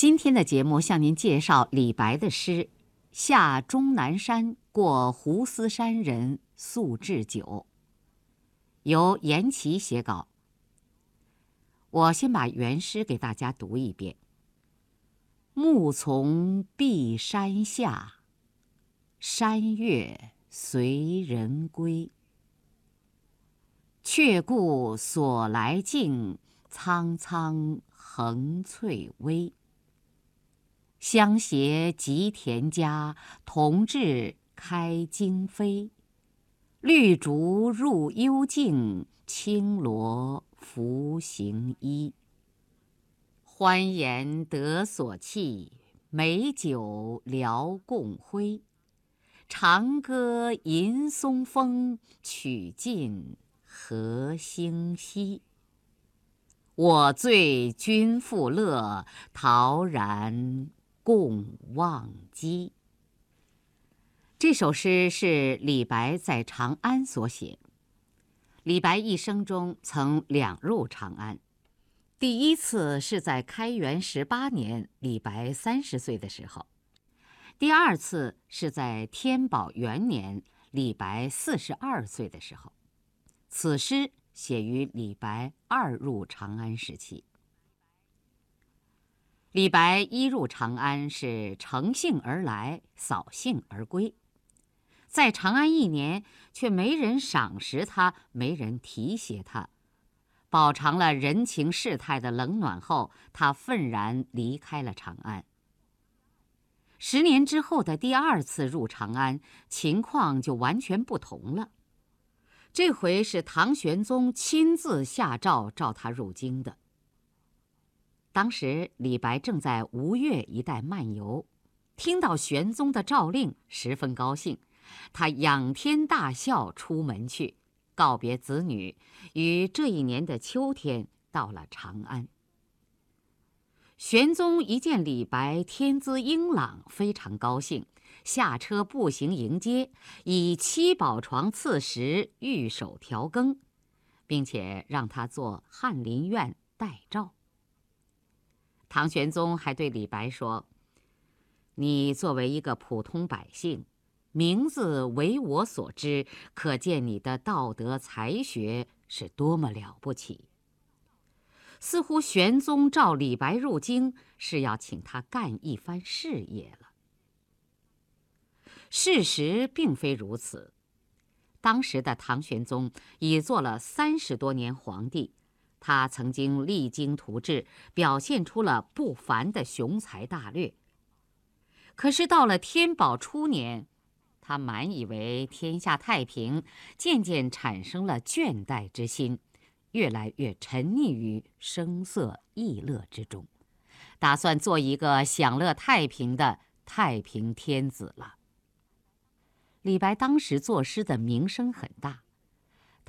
今天的节目向您介绍李白的诗《下终南山过斛斯山人宿置酒》，由严琦写稿。我先把原诗给大家读一遍：暮从碧山下，山月随人归。却顾所来径，苍苍横翠微。相携及田家，同至开荆扉。绿竹入幽径，青萝拂行衣。欢颜得所憩，美酒聊共挥。长歌吟松风，曲尽何星稀。我醉君复乐，陶然。共忘机。这首诗是李白在长安所写。李白一生中曾两入长安，第一次是在开元十八年，李白三十岁的时候；第二次是在天宝元年，李白四十二岁的时候。此诗写于李白二入长安时期。李白一入长安是乘兴而来，扫兴而归，在长安一年，却没人赏识他，没人提携他，饱尝了人情世态的冷暖后，他愤然离开了长安。十年之后的第二次入长安，情况就完全不同了，这回是唐玄宗亲自下诏召他入京的。当时李白正在吴越一带漫游，听到玄宗的诏令，十分高兴。他仰天大笑，出门去，告别子女，于这一年的秋天到了长安。玄宗一见李白天资英朗，非常高兴，下车步行迎接，以七宝床赐食，御手调羹，并且让他做翰林院待诏。唐玄宗还对李白说：“你作为一个普通百姓，名字为我所知，可见你的道德才学是多么了不起。”似乎玄宗召李白入京是要请他干一番事业了。事实并非如此，当时的唐玄宗已做了三十多年皇帝。他曾经励精图治，表现出了不凡的雄才大略。可是到了天宝初年，他满以为天下太平，渐渐产生了倦怠之心，越来越沉溺于声色逸乐之中，打算做一个享乐太平的太平天子了。李白当时作诗的名声很大。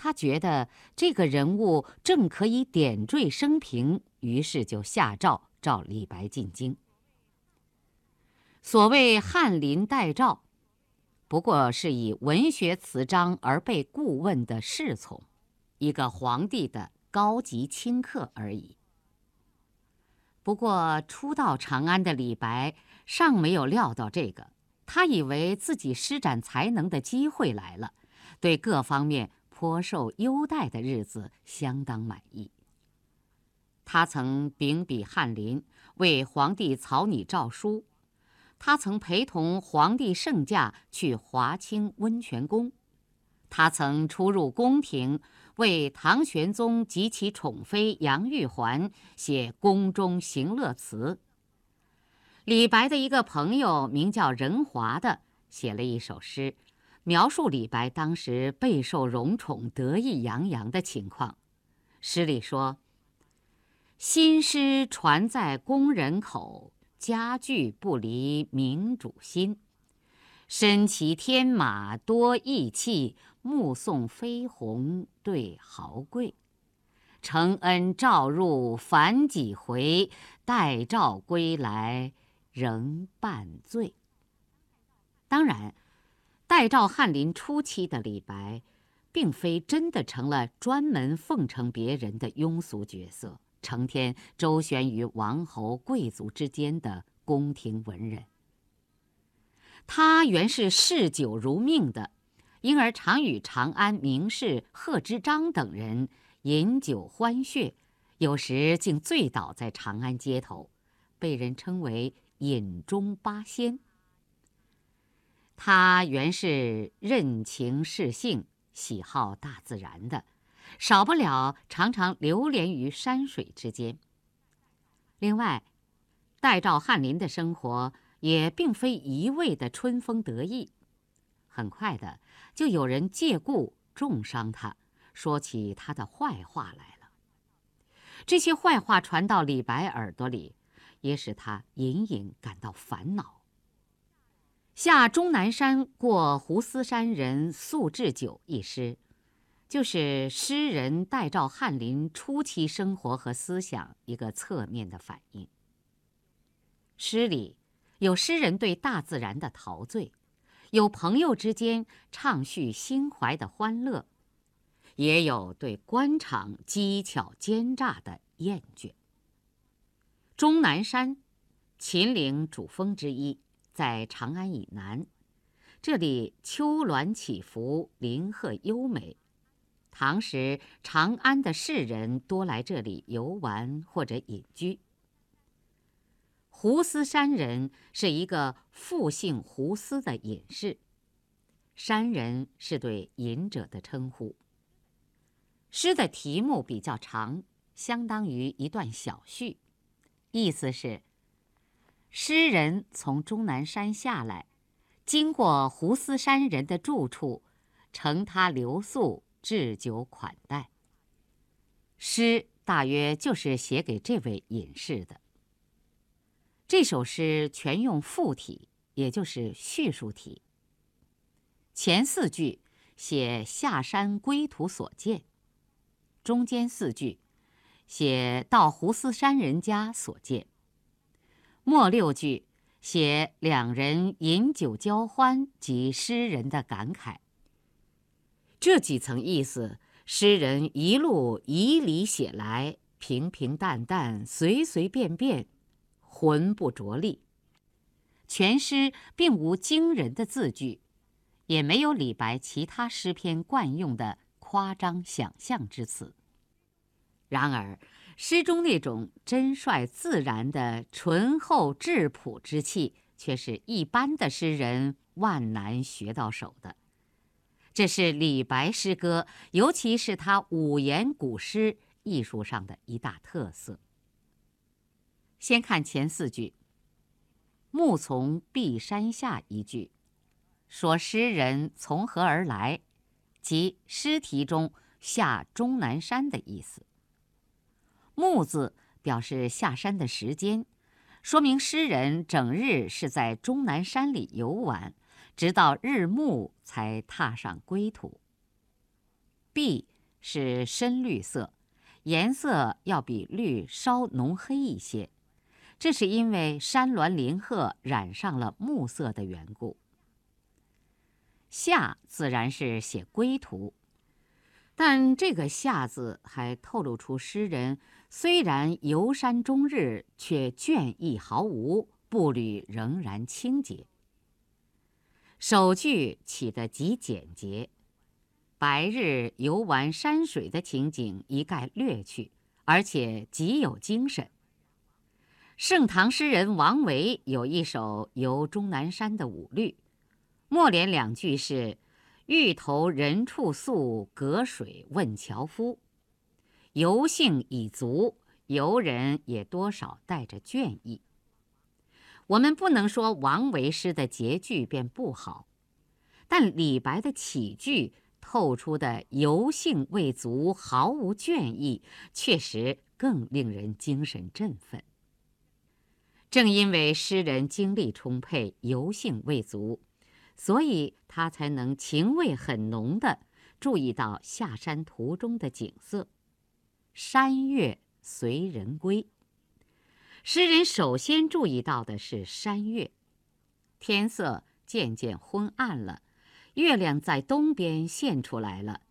他觉得这个人物正可以点缀生平，于是就下诏召李白进京。所谓翰林待诏，不过是以文学词章而被顾问的侍从，一个皇帝的高级亲客而已。不过初到长安的李白尚没有料到这个，他以为自己施展才能的机会来了，对各方面。颇受优待的日子相当满意。他曾秉笔翰林，为皇帝草拟诏书；他曾陪同皇帝圣驾去华清温泉宫；他曾出入宫廷，为唐玄宗及其宠妃杨玉环写宫中行乐词。李白的一个朋友名叫任华的，写了一首诗。描述李白当时备受荣宠、得意洋洋的情况。诗里说：“新诗传在宫人口，佳句不离明主心。身骑天马多义气，目送飞鸿对豪贵。承恩诏入凡几回，待诏归来仍半醉。”当然。代诏翰林初期的李白，并非真的成了专门奉承别人的庸俗角色，成天周旋于王侯贵族之间的宫廷文人。他原是嗜酒如命的，因而常与长安名士贺知章等人饮酒欢谑，有时竟醉倒在长安街头，被人称为“饮中八仙”。他原是任情适性、喜好大自然的，少不了常常流连于山水之间。另外，代赵翰林的生活也并非一味的春风得意，很快的就有人借故重伤他，说起他的坏话来了。这些坏话传到李白耳朵里，也使他隐隐感到烦恼。下终南山过胡思山人宿置酒一诗，就是诗人代照翰林初期生活和思想一个侧面的反映。诗里有诗人对大自然的陶醉，有朋友之间畅叙心怀的欢乐，也有对官场机巧奸诈的厌倦。终南山，秦岭主峰之一。在长安以南，这里丘峦起伏，林壑优美。唐时长安的士人多来这里游玩或者隐居。胡思山人是一个复姓胡思的隐士，山人是对隐者的称呼。诗的题目比较长，相当于一段小序，意思是。诗人从终南山下来，经过胡思山人的住处，乘他留宿，置酒款待。诗大约就是写给这位隐士的。这首诗全用赋体，也就是叙述体。前四句写下山归途所见，中间四句写到胡思山人家所见。末六句写两人饮酒交欢及诗人的感慨。这几层意思，诗人一路以理写来，平平淡淡，随随便便，浑不着力。全诗并无惊人的字句，也没有李白其他诗篇惯用的夸张想象之词。然而。诗中那种真率自然的醇厚质朴之气，却是一般的诗人万难学到手的。这是李白诗歌，尤其是他五言古诗艺术上的一大特色。先看前四句，“暮从碧山下”一句，说诗人从何而来，即诗题中下终南山的意思。暮字表示下山的时间，说明诗人整日是在终南山里游玩，直到日暮才踏上归途。碧是深绿色，颜色要比绿稍浓黑一些，这是因为山峦林壑染上了暮色的缘故。下自然是写归途。但这个“下”字还透露出诗人虽然游山终日，却倦意毫无，步履仍然清洁。首句起得极简洁，白日游玩山水的情景一概略去，而且极有精神。盛唐诗人王维有一首游终南山的五律，末联两句是。欲投人处宿，隔水问樵夫。游兴已足，游人也多少带着倦意。我们不能说王维诗的结句便不好，但李白的起句透出的游兴未足，毫无倦意，确实更令人精神振奋。正因为诗人精力充沛，游兴未足。所以他才能情味很浓的注意到下山途中的景色，山月随人归。诗人首先注意到的是山月，天色渐渐昏暗了，月亮在东边现出来了，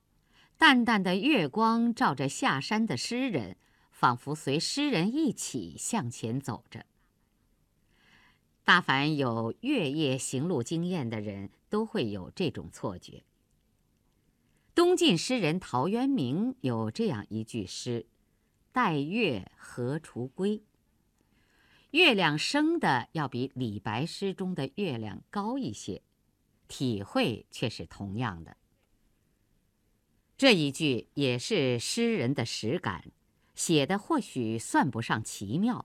淡淡的月光照着下山的诗人，仿佛随诗人一起向前走着。大凡有月夜行路经验的人都会有这种错觉。东晋诗人陶渊明有这样一句诗：“待月荷锄归。”月亮升的要比李白诗中的月亮高一些，体会却是同样的。这一句也是诗人的实感，写的或许算不上奇妙，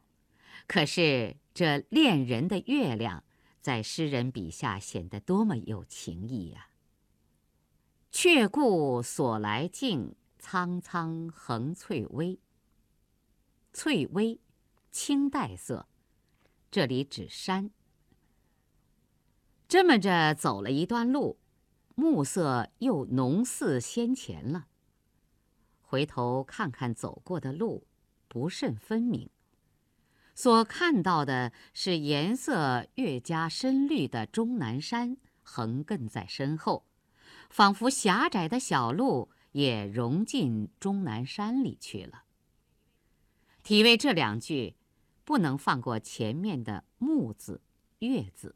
可是这恋人的月亮，在诗人笔下显得多么有情意呀！却顾所来径，苍苍横翠微。翠微，青黛色。这里指山。这么着走了一段路，暮色又浓似先前了。回头看看走过的路，不甚分明。所看到的是颜色越加深绿的终南山横亘在身后，仿佛狭窄的小路也融进终南山里去了。体味这两句。不能放过前面的“暮”字、“月”字。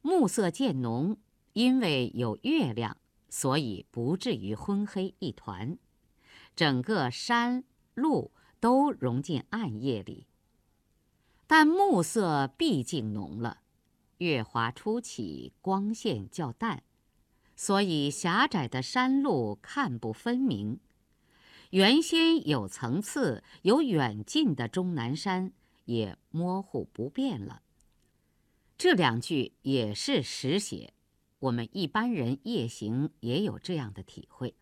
暮色渐浓，因为有月亮，所以不至于昏黑一团，整个山路都融进暗夜里。但暮色毕竟浓了，月华初起，光线较淡，所以狭窄的山路看不分明。原先有层次、有远近的终南山也模糊不变了。这两句也是实写，我们一般人夜行也有这样的体会。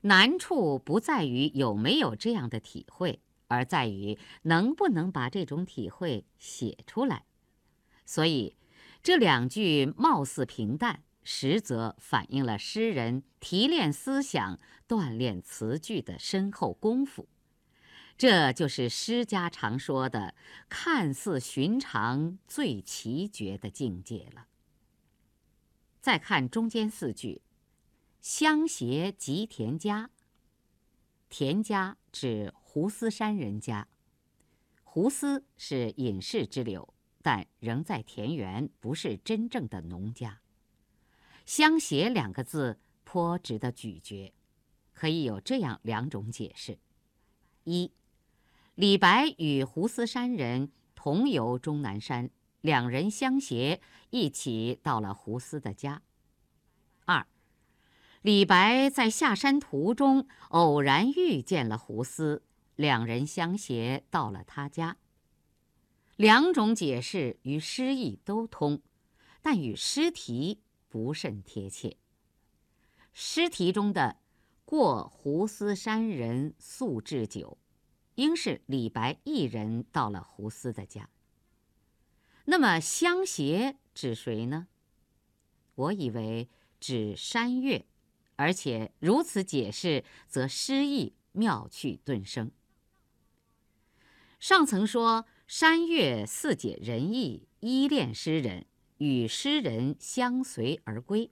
难处不在于有没有这样的体会，而在于能不能把这种体会写出来。所以，这两句貌似平淡。实则反映了诗人提炼思想、锻炼词句的深厚功夫，这就是诗家常说的“看似寻常，最奇绝”的境界了。再看中间四句，“相携及田家”，田家指胡思山人家，胡思是隐士之流，但仍在田园，不是真正的农家。相携两个字颇值得咀嚼，可以有这样两种解释：一，李白与胡思山人同游终南山，两人相携一起到了胡思的家；二，李白在下山途中偶然遇见了胡思，两人相携到了他家。两种解释与诗意都通，但与诗题。不甚贴切。诗题中的“过胡思山人宿置酒”，应是李白一人到了胡思的家。那么相携指谁呢？我以为指山月，而且如此解释，则诗意妙趣顿生。上层说山月似解人意，依恋诗人。与诗人相随而归，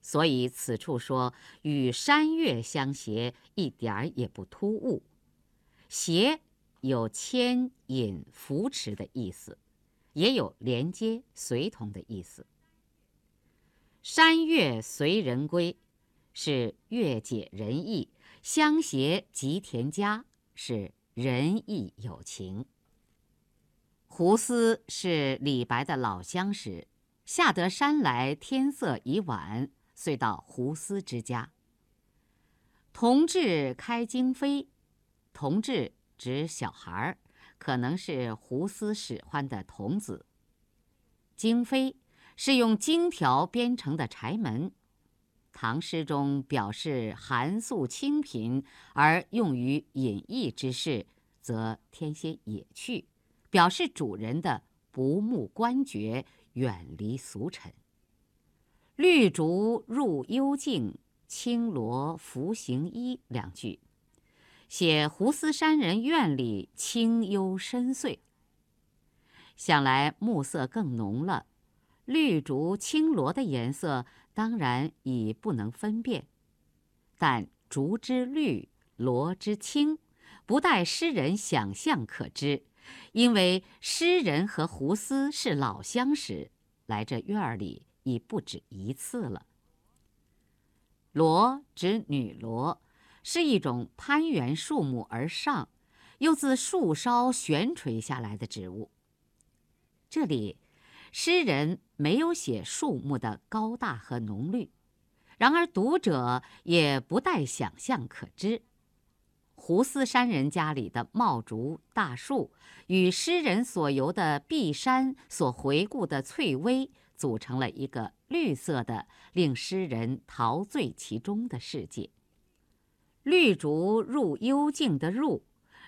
所以此处说与山月相携，一点儿也不突兀。携有牵引、扶持的意思，也有连接、随同的意思。山月随人归，是月解人意；相携及田家，是仁义有情。胡思是李白的老相识，下得山来，天色已晚，遂到胡思之家。同治开荆扉，同治指小孩儿，可能是胡思使唤的童子。荆扉是用荆条编成的柴门，唐诗中表示寒素清贫，而用于隐逸之事，则添些野趣。表示主人的不慕官爵，远离俗尘。绿竹入幽径，青罗拂行衣两句，写胡思山人院里清幽深邃。想来暮色更浓了，绿竹、青罗的颜色当然已不能分辨，但竹之绿，罗之青，不待诗人想象可知。因为诗人和胡思是老相识，来这院儿里已不止一次了。罗指女罗，是一种攀援树木而上，又自树梢悬垂下来的植物。这里，诗人没有写树木的高大和浓绿，然而读者也不待想象可知。胡思山人家里的茂竹大树，与诗人所游的碧山所回顾的翠微，组成了一个绿色的、令诗人陶醉其中的世界。绿竹入幽静的入，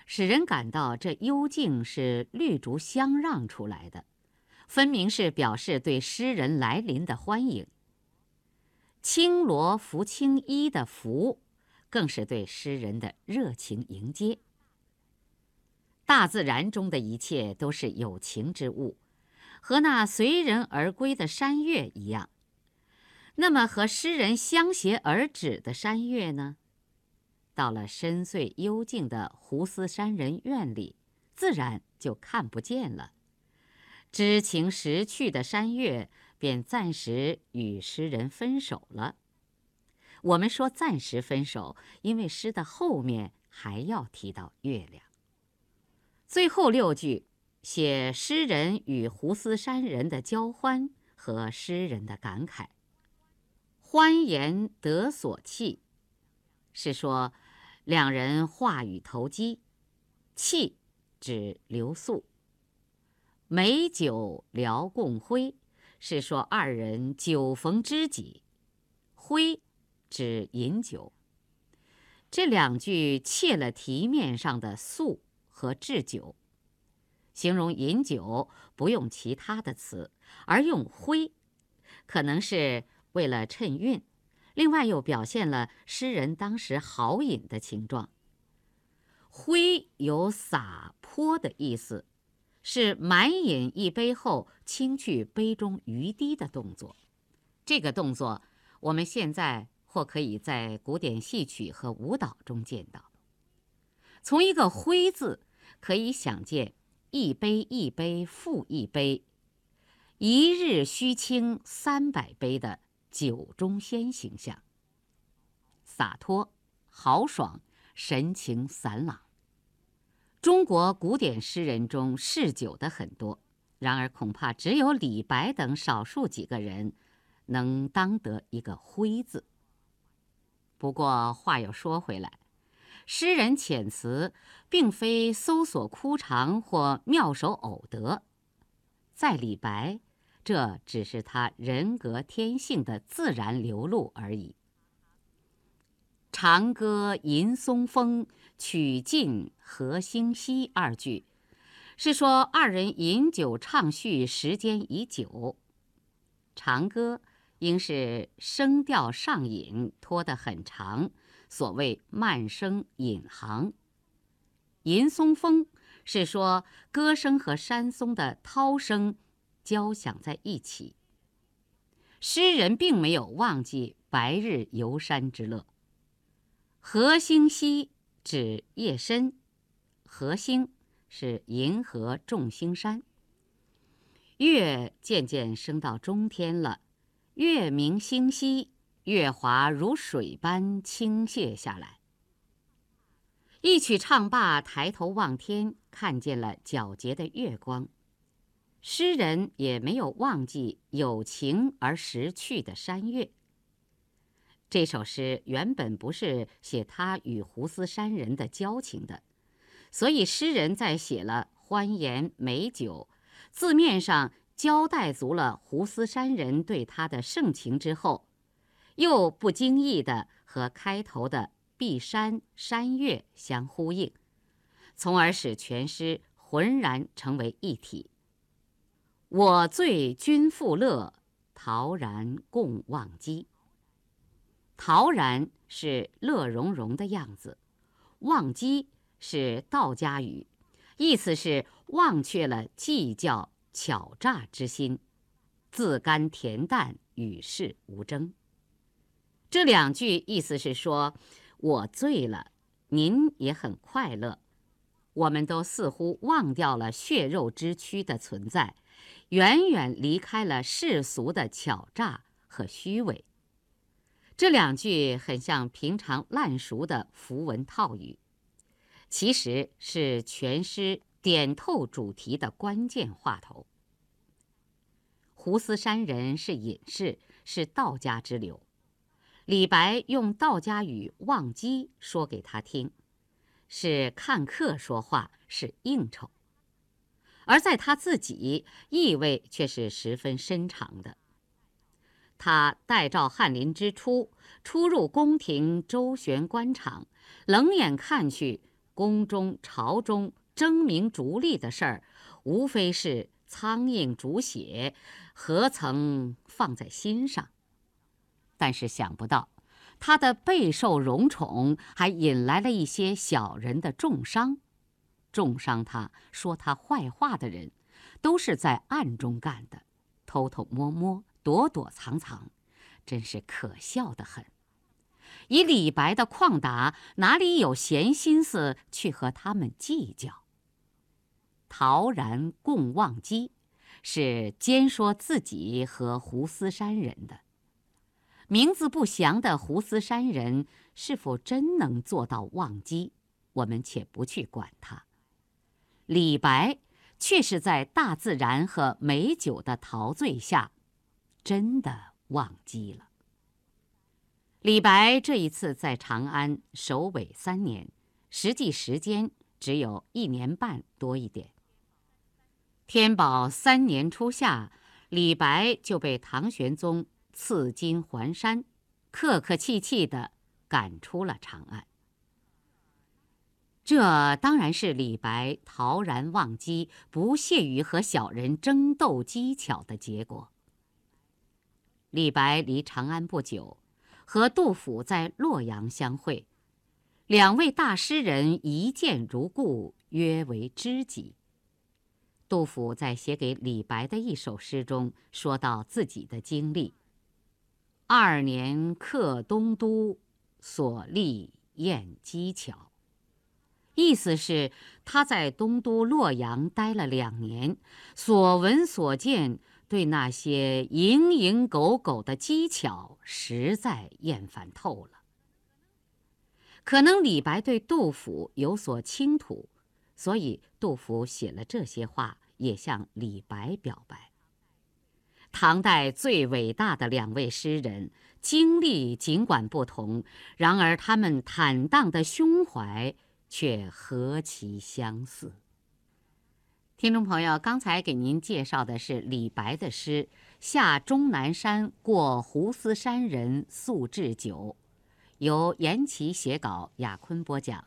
使人感到这幽静是绿竹相让出来的，分明是表示对诗人来临的欢迎。青罗拂青衣的拂。更是对诗人的热情迎接。大自然中的一切都是有情之物，和那随人而归的山岳一样。那么，和诗人相携而止的山岳呢？到了深邃幽静的胡思山人院里，自然就看不见了。知情识趣的山岳便暂时与诗人分手了。我们说暂时分手，因为诗的后面还要提到月亮。最后六句写诗人与胡思山人的交欢和诗人的感慨。欢颜得所憩，是说两人话语投机；憩指留宿。美酒聊共挥，是说二人酒逢知己。挥。指饮酒。这两句切了题面上的素和置酒，形容饮酒不用其他的词，而用挥，可能是为了衬韵，另外又表现了诗人当时豪饮的情状。挥有洒泼的意思，是满饮一杯后倾去杯中余滴的动作。这个动作我们现在。或可以在古典戏曲和舞蹈中见到。从一个“挥”字，可以想见一杯一杯复一杯，一日须倾三百杯的酒中仙形象。洒脱、豪爽、神情散朗。中国古典诗人中嗜酒的很多，然而恐怕只有李白等少数几个人，能当得一个“挥”字。不过话又说回来，诗人遣词并非搜索枯肠或妙手偶得，在李白，这只是他人格天性的自然流露而已。长歌吟松风，曲尽何星稀二句，是说二人饮酒畅叙时间已久。长歌。应是声调上引，拖得很长，所谓慢声引行。吟松风是说歌声和山松的涛声交响在一起。诗人并没有忘记白日游山之乐。河星稀指夜深，河星是银河众星山。月渐渐升到中天了。月明星稀，月华如水般倾泻下来。一曲唱罢，抬头望天，看见了皎洁的月光。诗人也没有忘记有情而识趣的山岳。这首诗原本不是写他与胡思山人的交情的，所以诗人在写了欢颜美酒，字面上。交代足了胡思山人对他的盛情之后，又不经意的和开头的碧山山岳相呼应，从而使全诗浑然成为一体。我醉君复乐，陶然共忘机。陶然是乐融融的样子，忘机是道家语，意思是忘却了计较。巧诈之心，自甘恬淡，与世无争。这两句意思是说，我醉了，您也很快乐，我们都似乎忘掉了血肉之躯的存在，远远离开了世俗的巧诈和虚伪。这两句很像平常烂熟的符文套语，其实是全诗点透主题的关键话头。胡思山人是隐士，是道家之流。李白用道家语忘机说给他听，是看客说话，是应酬；而在他自己，意味却是十分深长的。他代召翰林之初，出入宫廷周旋官场，冷眼看去，宫中朝中争名逐利的事儿，无非是苍蝇逐血，何曾放在心上？但是想不到，他的备受荣宠，还引来了一些小人的重伤。重伤他说他坏话的人，都是在暗中干的，偷偷摸摸，躲躲藏藏，真是可笑的很。以李白的旷达，哪里有闲心思去和他们计较？陶然共忘机，是兼说自己和胡思山人的。名字不详的胡思山人是否真能做到忘机，我们且不去管他。李白却是在大自然和美酒的陶醉下，真的忘机了。李白这一次在长安首尾三年，实际时间只有一年半多一点。天宝三年初夏，李白就被唐玄宗。赐金还山，客客气气地赶出了长安。这当然是李白陶然忘机、不屑于和小人争斗技巧的结果。李白离长安不久，和杜甫在洛阳相会，两位大诗人一见如故，约为知己。杜甫在写给李白的一首诗中说到自己的经历。二年客东都，所历验机巧。意思是他在东都洛阳待了两年，所闻所见，对那些蝇营狗苟的机巧，实在厌烦透了。可能李白对杜甫有所倾吐，所以杜甫写了这些话，也向李白表白。唐代最伟大的两位诗人，经历尽管不同，然而他们坦荡的胸怀却何其相似。听众朋友，刚才给您介绍的是李白的诗《下终南山过胡思山人宿置酒》，由严琦写稿，雅坤播讲。